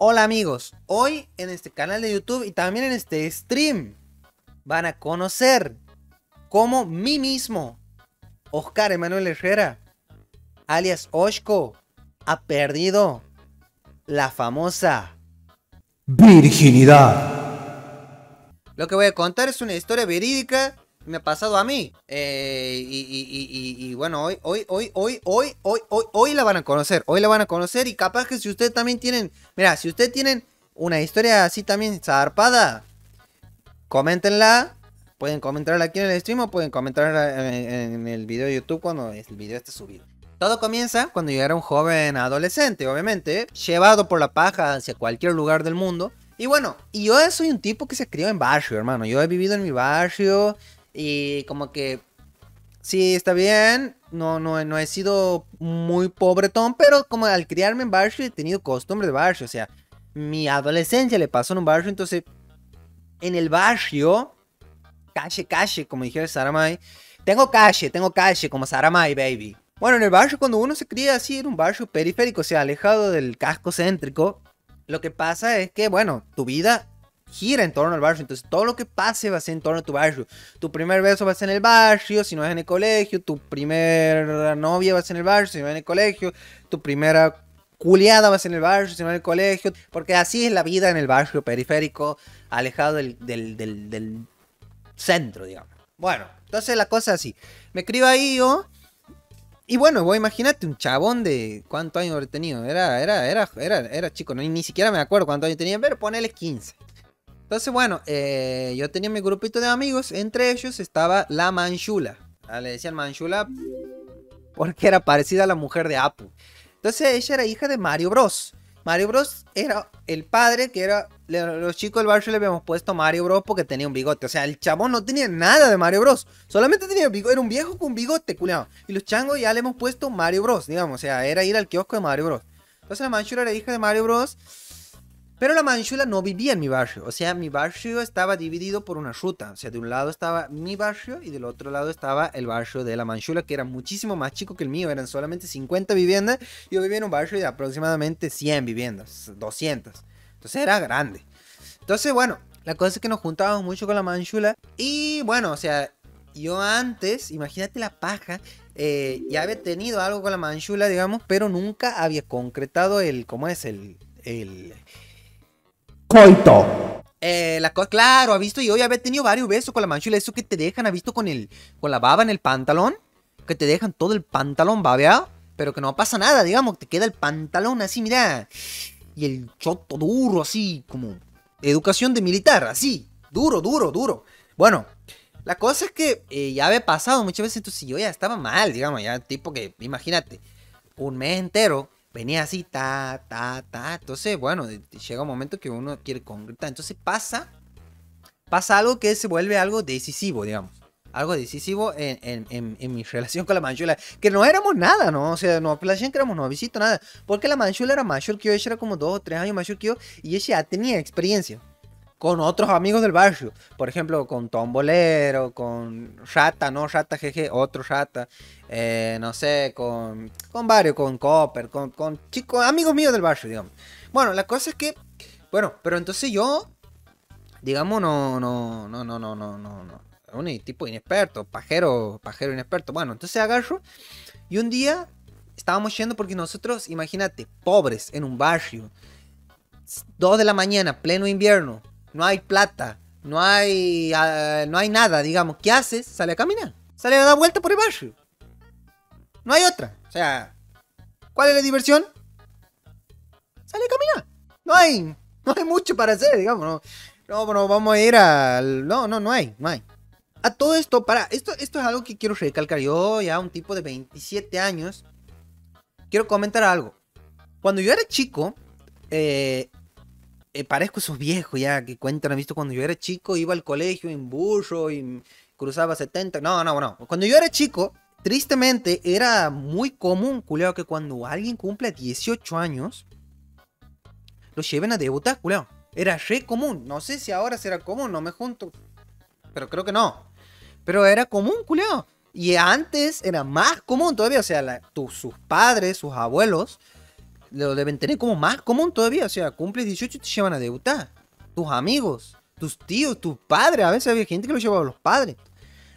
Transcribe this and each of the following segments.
Hola amigos, hoy en este canal de YouTube y también en este stream van a conocer cómo mí mismo, Oscar Emanuel Herrera, alias Oshko, ha perdido la famosa virginidad. Lo que voy a contar es una historia verídica me ha pasado a mí. Eh, y, bueno, hoy, hoy, hoy, hoy, hoy, hoy, hoy, hoy la van a conocer. Hoy la van a conocer. Y capaz que si ustedes también tienen. Mira, si ustedes tienen una historia así también zarpada, coméntenla. Pueden comentarla aquí en el stream o pueden comentarla en, el video de YouTube cuando el video esté subido. Todo comienza cuando yo era un joven adolescente, obviamente, llevado por la paja hacia cualquier lugar del mundo. Y bueno, y yo soy un tipo que se crió en barrio, hermano. Yo he vivido en mi barrio, y como que sí, está bien. No, no, no he sido muy pobretón, pero como al criarme en barrio he tenido costumbre de barrio. O sea, mi adolescencia le pasó en un barrio, entonces en el barrio, calle, calle, como dijera Saramay. Tengo calle, tengo calle, como Saramay, baby. Bueno, en el barrio, cuando uno se cría así, en un barrio periférico, o sea, alejado del casco céntrico, lo que pasa es que, bueno, tu vida gira en torno al barrio. Entonces, todo lo que pase va a ser en torno a tu barrio. Tu primer beso va a ser en el barrio, si no es en el colegio. Tu primera novia va a ser en el barrio, si no es en el colegio. Tu primera culiada va a ser en el barrio, si no en el colegio. Porque así es la vida en el barrio periférico, alejado del, del, centro, digamos. Bueno, entonces la cosa es así. Me escribo ahí yo. Y bueno, vos imagínate un chabón de cuántos años habré tenido. Era, era, era, era, era chico, no, ni siquiera me acuerdo cuántos años tenía, pero ponele 15. Entonces, bueno, eh, yo tenía mi grupito de amigos. Entre ellos estaba la Manchula. Ah, le decían Manchula porque era parecida a la mujer de Apu. Entonces, ella era hija de Mario Bros. Mario Bros era el padre que era. Los chicos del barrio le habíamos puesto Mario Bros porque tenía un bigote. O sea, el chabón no tenía nada de Mario Bros. Solamente tenía bigote. Era un viejo con bigote, culiado. Y los changos ya le hemos puesto Mario Bros, digamos. O sea, era ir al kiosco de Mario Bros. Entonces, la Manchula era hija de Mario Bros. Pero la manchula no vivía en mi barrio. O sea, mi barrio estaba dividido por una ruta. O sea, de un lado estaba mi barrio y del otro lado estaba el barrio de la manchula, que era muchísimo más chico que el mío. Eran solamente 50 viviendas. Yo vivía en un barrio de aproximadamente 100 viviendas, 200. Entonces era grande. Entonces, bueno, la cosa es que nos juntábamos mucho con la manchula. Y bueno, o sea, yo antes, imagínate la paja, eh, ya había tenido algo con la manchula, digamos, pero nunca había concretado el, ¿cómo es? El, el, coito. Eh, la cosa, claro, ha visto, yo ya había tenido varios besos con la manchula, eso que te dejan, ha visto con el, con la baba en el pantalón, que te dejan todo el pantalón babeado, pero que no pasa nada, digamos, te queda el pantalón así, mira, y el choto duro, así, como educación de militar, así, duro, duro, duro. Bueno, la cosa es que eh, ya había pasado muchas veces, entonces yo ya estaba mal, digamos, ya tipo que, imagínate, un mes entero venía así, ta, ta, ta. Entonces, bueno, llega un momento que uno quiere concretar. Entonces pasa, pasa algo que se vuelve algo decisivo, digamos. Algo decisivo en, mi relación con la manchula. Que no éramos nada, ¿no? O sea, no la que éramos novicitos, nada. Porque la manchula era mayor que yo, ella era como dos o tres años mayor que yo. Y ella ya tenía experiencia con otros amigos del barrio. Por ejemplo, con Tombolero, con Rata, no Rata GG, otro Rata. Eh, no sé, con, con varios, con Copper, con, con chicos, amigos míos del barrio, digamos. Bueno, la cosa es que, bueno, pero entonces yo, digamos, no, no, no, no, no, no, no, no. Un tipo inexperto, pajero, pajero inexperto. Bueno, entonces agarro y un día estábamos yendo porque nosotros, imagínate, pobres en un barrio, Dos de la mañana, pleno invierno, no hay plata, no hay, ah, no hay nada, digamos. ¿Qué haces? Sale a caminar, sale a dar vuelta por el barrio. No hay otra. O sea, ¿cuál es la diversión? Sale a caminar. No hay, no hay mucho para hacer, digamos. No, no, no vamos a ir al... No, no, no hay, no hay. A todo esto, para, esto, esto es algo que quiero recalcar. Yo, ya un tipo de 27 años, quiero comentar algo. Cuando yo era chico, eh, eh, parezco esos viejos ya que cuentan, ¿han visto? Cuando yo era chico iba al colegio en burro y cruzaba 70. No, no, no. Cuando yo era chico, tristemente era muy común, culeo, que cuando alguien cumple 18 años, lo lleven a debutar, culeo. Era re común. No sé si ahora será común, no me junto. Pero creo que no. Pero era común, culeo. Y antes era más común todavía. O sea, sus padres, sus abuelos, lo deben tener como más común todavía. O sea, cumples 18 y te llevan a debutar. Tus amigos, tus tíos, tus padres. A veces había gente que lo llevaba a los padres.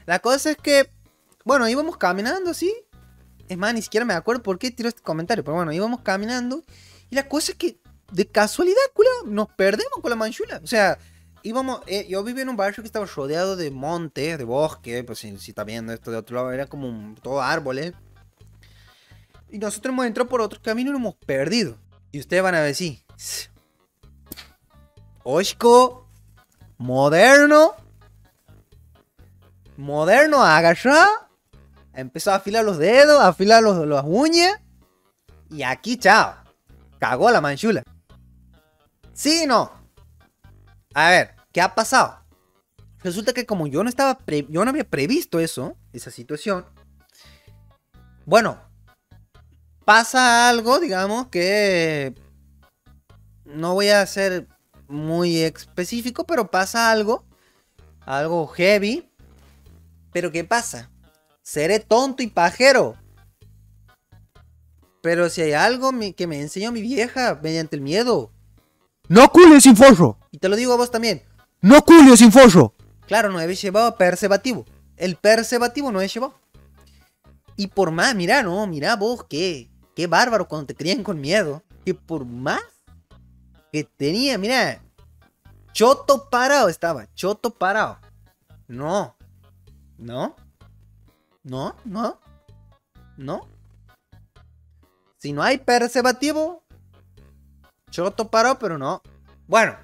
La cosa es que, bueno, íbamos caminando así. Es más, ni siquiera me acuerdo por qué tiró este comentario. Pero bueno, íbamos caminando. Y la cosa es que, de casualidad, culo, nos perdemos con la manchula. O sea, íbamos, eh, yo vivía en un barrio que estaba rodeado de montes, de bosque, pues si, está viendo esto de otro lado, era como todo árboles. Y nosotros hemos entrado por otro camino y nos hemos perdido. Y ustedes van a decir, Oshko, moderno, moderno, agarra, empezó a afilar los dedos, a afilar los, las uñas, y aquí, chao, cagó la manchula. ¿Sí no? A ver, ¿qué ha pasado? Resulta que como yo no estaba yo no había previsto eso, esa situación. Bueno, pasa algo, digamos, que no voy a ser muy específico, pero pasa algo, algo heavy. Pero ¿qué pasa? Seré tonto y pajero. Pero si hay algo que me enseñó mi vieja mediante el miedo. No cules sin forro. Y te lo digo a vos también. No cules sin forro. Claro, no habéis llevado preservativo. El preservativo no he llevado. Y por más, mira, no, mira vos, qué, qué bárbaro cuando te crían con miedo. Que por más que tenía, mira, choto parado estaba, choto parado. No, no, no, no, no. Si no hay preservativo, choto parado, pero no. Bueno,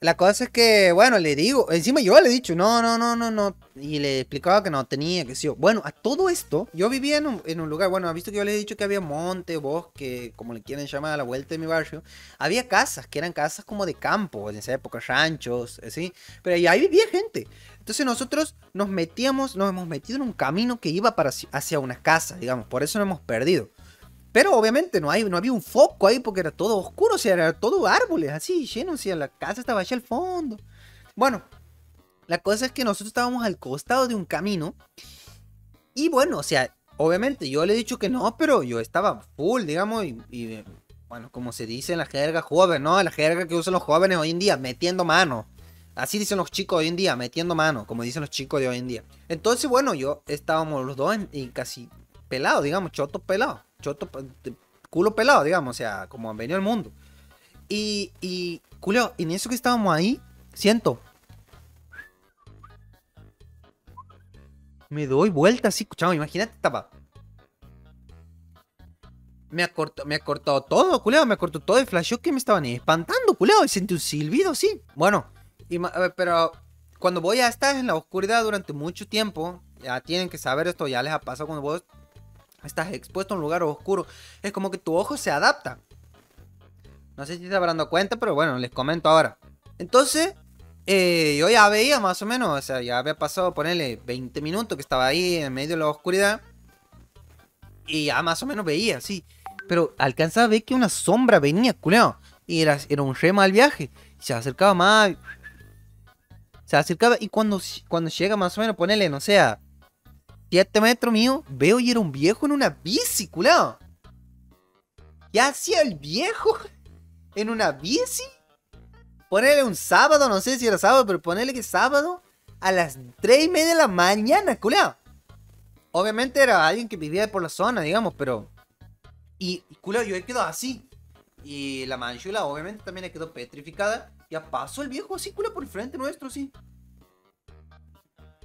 la cosa es que, bueno, le digo, encima yo le he dicho, no, no, no, no, no. Y le explicaba que no tenía, que sí. Bueno, a todo esto, yo vivía en un, lugar, bueno, ha visto que yo le he dicho que había monte, bosque, como le quieren llamar a la vuelta de mi barrio. Había casas, que eran casas como de campo, en esa época, ranchos, así. Pero ahí vivía gente. Entonces nosotros nos metíamos, nos hemos metido en un camino que iba para, hacia una casa, digamos. Por eso nos hemos perdido. Pero obviamente no, hay, no había un foco ahí porque era todo oscuro, o sea, era todo árboles así, lleno, o sea, la casa estaba allá al fondo. Bueno, la cosa es que nosotros estábamos al costado de un camino. Y bueno, o sea, obviamente yo le he dicho que no, pero yo estaba full, digamos, y, bueno, como se dice en la jerga joven, ¿no? La jerga que usan los jóvenes hoy en día, metiendo mano. Así dicen los chicos hoy en día, metiendo mano, como dicen los chicos de hoy en día. Entonces, bueno, yo estábamos los dos y casi pelados, digamos, chotos pelados choto, culo pelado, digamos, o sea, como han venido al mundo. Y, y, culo, en eso que estábamos ahí, siento. Me doy vuelta así, chavo, imagínate, estaba. Me ha, cortado, me ha cortado todo, culeo, me ha cortado todo el flasheó que me estaban espantando, culeo, y sentí un silbido, sí. Bueno, pero cuando voy a estar en la oscuridad durante mucho tiempo, ya tienen que saber esto, ya les ha pasado cuando vos estás expuesto a un lugar oscuro, es como que tu ojo se adapta. No sé si se habrán dado cuenta, pero bueno, les comento ahora. Entonces, eh, yo ya veía más o menos, o sea, ya había pasado, ponerle 20 minutos que estaba ahí en medio de la oscuridad. Y ya más o menos veía, sí. Pero alcanzaba a ver que una sombra venía, culeo. Y era, era un re mal viaje. Se acercaba más. Se acercaba y cuando, cuando llega más o menos, ponerle, no sé, 7 metros mío, veo y era un viejo en una bici, culado. ¿Qué hacía el viejo en una bici? Ponerle un sábado, no sé si era sábado, pero ponerle que sábado a las 3 y media de la mañana, culado. Obviamente era alguien que vivía por la zona, digamos, pero. Y, culado, yo he quedado así. Y la manchula, obviamente, también le quedó petrificada. Ya pasó el viejo así, culado, por el frente nuestro, sí.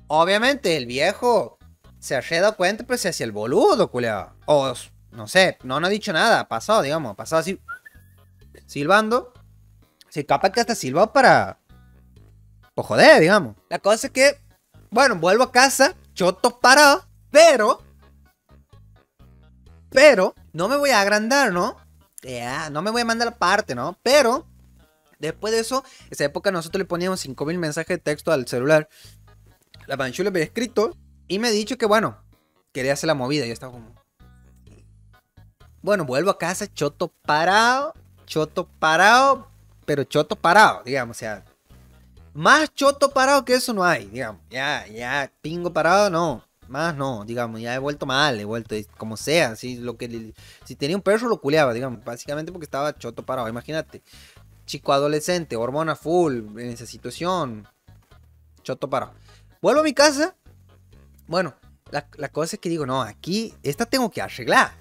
Obviamente, el viejo se ha dado cuenta, pues se hacía el boludo, culiao. O, no sé, no, no ha dicho nada, ha pasado, digamos, ha pasado así, silbando. Sí, capaz que hasta silbado para. Pues joder, digamos. La cosa es que, bueno, vuelvo a casa, chotos parados, pero. Pero, no me voy a agrandar, ¿no? Ya, no me voy a mandar aparte, ¿no? Pero, después de eso, esa época nosotros le poníamos 5000 mensajes de texto al celular. La Manchula había escrito y me ha dicho que, bueno, quería hacer la movida. Y estaba como. Bueno, vuelvo a casa, choto parado, choto parado, pero choto parado, digamos, o sea. Más choto parado que eso no hay, digamos. Ya, ya, pingo parado, no. más no, digamos, ya he vuelto mal, he vuelto como sea, si, lo que, si tenía un perro lo culeaba, digamos, básicamente porque estaba choto parado, imagínate, chico adolescente, hormona full, en esa situación, choto parado. Vuelvo a mi casa, bueno, la, la cosa es que digo, no, aquí, esta tengo que arreglar,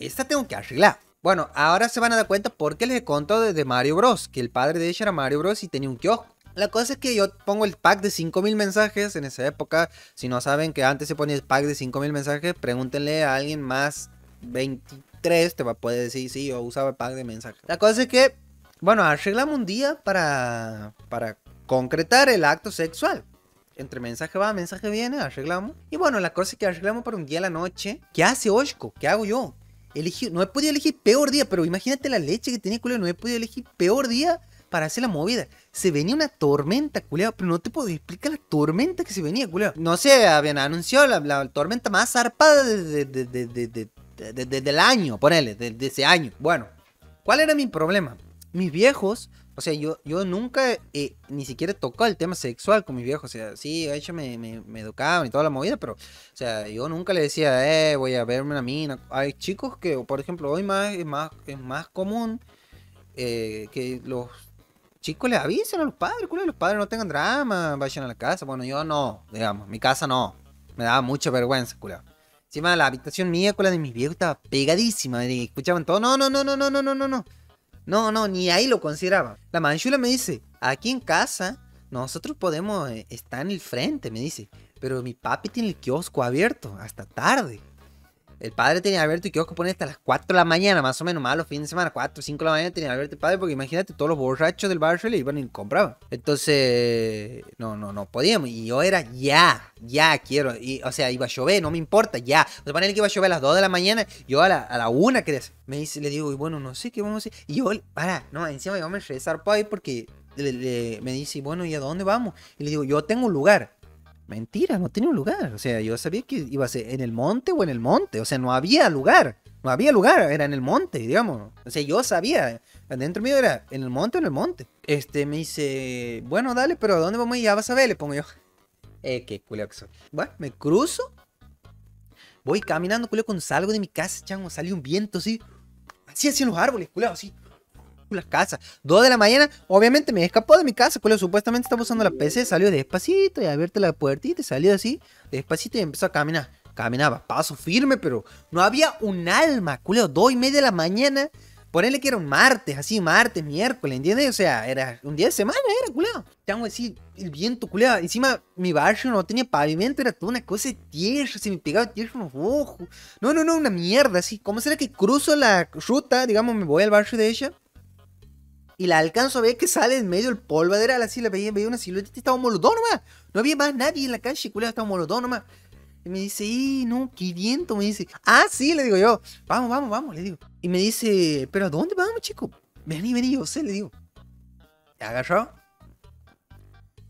esta tengo que arreglar. Bueno, ahora se van a dar cuenta porque les he contado de, de Mario Bros, que el padre de ella era Mario Bros y tenía un kiosco. La cosa es que yo pongo el pack de 5000 mensajes en esa época. Si no saben que antes se ponía el pack de 5000 mensajes, pregúntenle a alguien más 23, te va a poder decir, sí, yo usaba el pack de mensajes. La cosa es que, bueno, arreglamos un día para, para concretar el acto sexual. Entre mensaje va, mensaje viene, arreglamos. Y bueno, la cosa es que arreglamos para un día a la noche. ¿Qué hace Oshko? ¿Qué hago yo? No he podido elegir peor día, pero imagínate la leche que tenía, culero. No he podido elegir peor día para hacer la movida. Se venía una tormenta, culero, pero no te puedo explicar la tormenta que se venía, culero. No sé, habían anunciado la, tormenta más zarpada de, de- de- de- de- de- de- de- del año, ponele, de, de ese año. Bueno, ¿cuál era mi problema? Mis viejos, o sea, yo, yo nunca eh, ni siquiera tocado el tema sexual con mis viejos. O sea, sí, ellos me, me educaban y toda la movida, pero, o sea, yo nunca le decía, eh, voy a verme una mina. Hay chicos que, por ejemplo, hoy más es más, es más común eh, que los chicos les avisen a los padres, culo, los padres no tengan drama, vayan a la casa. Bueno, yo no, digamos, mi casa no. Me daba mucha vergüenza, culo. Encima la habitación mía con la de mis viejos estaba pegadísima. Y escuchaban todo, no, no, no, no, no, no, no, no, no. No, no, ni ahí lo consideraba. La manchula me dice, aquí en casa nosotros podemos eh, estar en el frente, me dice. Pero mi papi tiene el kiosco abierto hasta tarde. El padre tenía abierto el kiosco pone hasta las 4 de la mañana, más o menos, más los fines de semana, 4 o 5 de la mañana tenía abierto el padre, porque imagínate, todos los borrachos del barrio le iban y compraban. Entonces, no, no, no podíamos. Y yo era ya, ya quiero. Y, o sea, iba a llover, no me importa, ya. O sea, poner que iba a llover a las 2 de la mañana, yo a la, a la 1 quería hacer. Me dice, le digo, y bueno, no sé qué vamos a hacer. Y yo, para, no, encima yo me rezar ahí porque le- le- me dice, bueno, ¿y a dónde vamos? Y le digo, yo tengo un lugar. Mentira, no tenía un lugar. O sea, yo sabía que iba a ser en el monte o en el monte. O sea, no había lugar. No había lugar, era en el monte, digamos. O sea, yo sabía. Adentro mío era en el monte o en el monte. Este me dice, bueno, dale, pero ¿a dónde vamos? Ya vas a ver, le pongo yo. Eh, qué culeo que soy. Bueno, me cruzo. Voy caminando, culeo, cuando salgo de mi casa, chango, salió un viento así. Así, así en los árboles, culeo, así. Las casas. Dos de la mañana, obviamente me escapó de mi casa, culeo. Supuestamente estaba usando la PC, salió despacito y abierto la puertita salió así, despacito y empezó a caminar. Caminaba, paso firme, pero no había un alma, culeo. Dos y media de la mañana. Ponerle que era un martes, así, martes, miércoles, ¿entiendes? O sea, era un día de semana, era, culeo. Chango, así, el viento, culeo. Encima, mi barrio no tenía pavimento, era toda una cosa de tierra, se me pegaba tierra en los ojos. No, no, no, una mierda, así. ¿Cómo será que cruzo la ruta, digamos, me voy al barrio de ella? Y la alcanzo a ver que sale en medio del polvaderal, así la veía, veía una silueta y estábamos los dos nomás. No había más nadie en la calle, culeo, estábamos los dos nomás. Y me dice, ¡y no, qué viento! Me dice, ¡ah, sí! Le digo yo, vamos, vamos, vamos, le digo. Y me dice, ¿pero a dónde vamos, chico? Vení, vení, yo sé, le digo. ¿Agarró?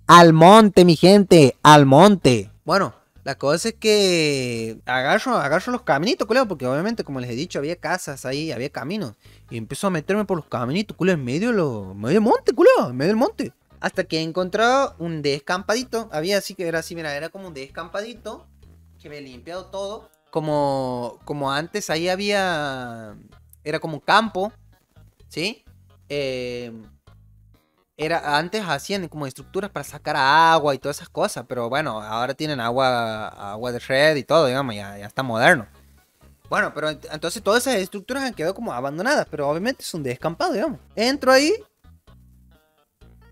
Al monte, mi gente, al monte. Bueno, la cosa es que agarro, agarro los caminitos, culero, porque obviamente, como les he dicho, había casas ahí, había caminos. Y empiezo a meterme por los caminitos, culero, en medio, lo, medio del monte, culero, en medio del monte. Hasta que encontré un descampadito. Había así que era así, mira, era como un descampadito. Que me he limpiado todo. Como, como antes ahí había... Era como un campo. ¿Sí? Eh, era, antes hacían como estructuras para sacar agua y todas esas cosas, pero bueno, ahora tienen agua, agua de red y todo, digamos, ya, ya está moderno. Bueno, pero ent- entonces todas esas estructuras han quedado como abandonadas, pero obviamente es un descampado, digamos. Entro ahí,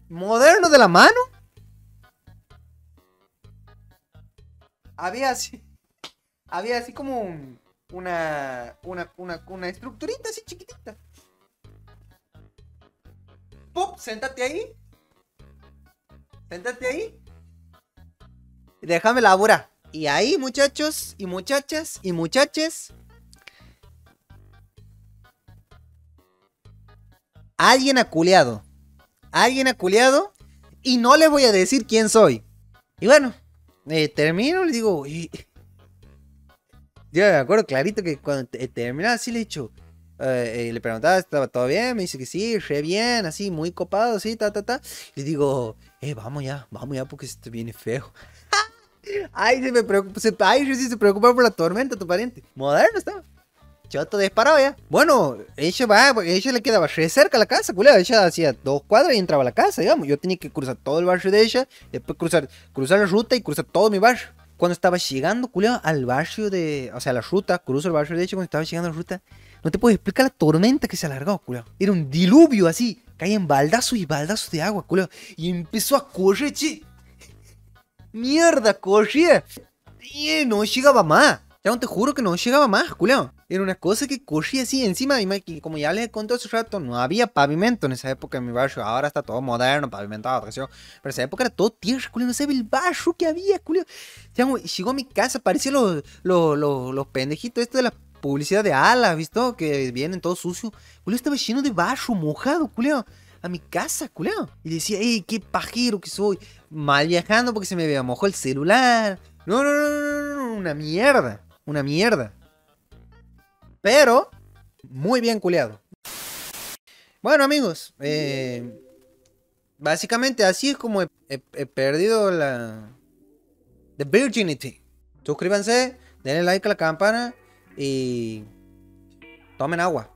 moderno de la mano. Había así, había así como un- una, una, una, una estructurita así chiquitita. ¡Pum! Séntate ahí. Séntate ahí. Y déjame laburar. Y ahí, muchachos y muchachas y muchaches. Alguien ha culeado. Alguien ha culeado. Y no les voy a decir quién soy. Y bueno, eh, termino, le digo. Yo me acuerdo clarito que cuando te- terminaba así le he dicho. Eh, eh, le preguntaba, ¿estaba todo bien? Me dice que sí, re bien, así, muy copado, así, ta, ta, ta. Le digo, eh, vamos ya, vamos ya, porque esto viene feo. Ay, se me preocupa, se, ay, sí se preocupa por la tormenta, tu pariente. Moderno estaba. Choto disparado ya. Bueno, ella va, ella le quedaba re cerca a la casa, culero. Ella hacía dos cuadras y entraba a la casa, digamos. Yo tenía que cruzar todo el barrio de ella, después cruzar, cruzar la ruta y cruzar todo mi barrio. Cuando estaba llegando, culero, al barrio de. O sea, la ruta, cruzo el barrio de ella, cuando estaba llegando a la ruta, no te puedo explicar la tormenta que se alargó, culero. Era un diluvio así. Caían baldazos y baldazos de agua, culero. Y empezó a correr, che. Mierda, corría. Y no llegaba más. Ya te juro que no llegaba más, culeo. Era una cosa que corría así encima. Y como ya les conté hace rato, no había pavimento en esa época en mi barrio. Ahora está todo moderno, pavimentado, Pero en esa época era todo tierra, culeo. No sabía el barrio que había, culeo. Ya, llegó a mi casa, parecía los, los, los, los pendejitos estos de la publicidad de ala, ¿visto? Que vienen todo sucio. Culeo estaba lleno de barro mojado, culeo a mi casa, culeo. Y decía, ey, qué pajero que soy. Mal viajando porque se me había mojado el celular. No, no, no, no, no, una mierda. Una mierda. Pero, muy bien culeado. Bueno, amigos, eh, básicamente así es como he, he perdido la. The Virginity. Suscríbanse, denle like a la campana y. Tomen agua.